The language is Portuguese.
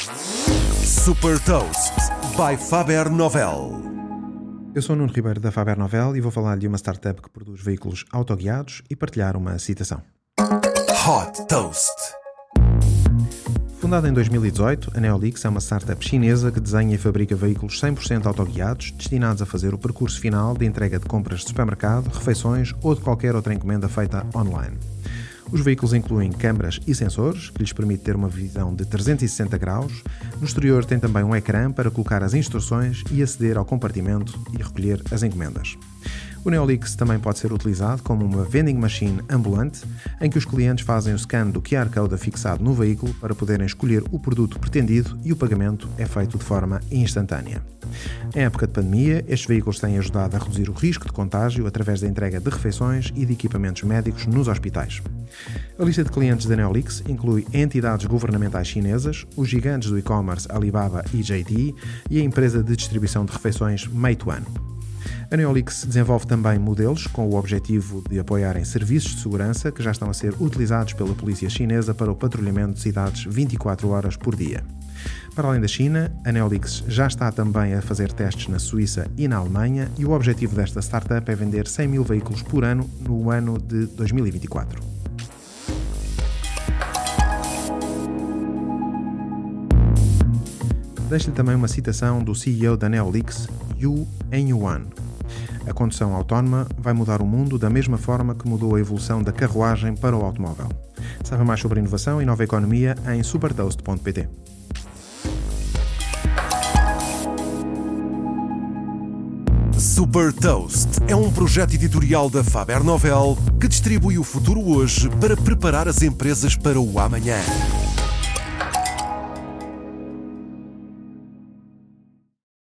Super Toast by Faber Novel. Eu sou o Nuno Ribeiro da Faber Novel e vou falar de uma startup que produz veículos autoguiados e partilhar uma citação. Hot Toast. Fundada em 2018, a Neolix é uma startup chinesa que desenha e fabrica veículos 100% autoguiados destinados a fazer o percurso final de entrega de compras de supermercado, refeições ou de qualquer outra encomenda feita online. Os veículos incluem câmaras e sensores, que lhes permite ter uma visão de 360 graus. No exterior tem também um ecrã para colocar as instruções e aceder ao compartimento e recolher as encomendas. O Neolix também pode ser utilizado como uma vending machine ambulante, em que os clientes fazem o scan do QR Code afixado no veículo para poderem escolher o produto pretendido e o pagamento é feito de forma instantânea. Em época de pandemia, estes veículos têm ajudado a reduzir o risco de contágio através da entrega de refeições e de equipamentos médicos nos hospitais. A lista de clientes da Neolix inclui entidades governamentais chinesas, os gigantes do e-commerce Alibaba e JD e a empresa de distribuição de refeições Meituan. A Neolix desenvolve também modelos com o objetivo de apoiarem serviços de segurança que já estão a ser utilizados pela polícia chinesa para o patrulhamento de cidades 24 horas por dia. Para além da China, a Neolix já está também a fazer testes na Suíça e na Alemanha e o objetivo desta startup é vender 100 mil veículos por ano no ano de 2024. Deixo-lhe também uma citação do CEO da Neolix, Yu Enyuan. A condução autónoma vai mudar o mundo da mesma forma que mudou a evolução da carruagem para o automóvel. Saiba mais sobre inovação e nova economia em supertoast.pt. Super Toast é um projeto editorial da Faber Novel que distribui o futuro hoje para preparar as empresas para o amanhã.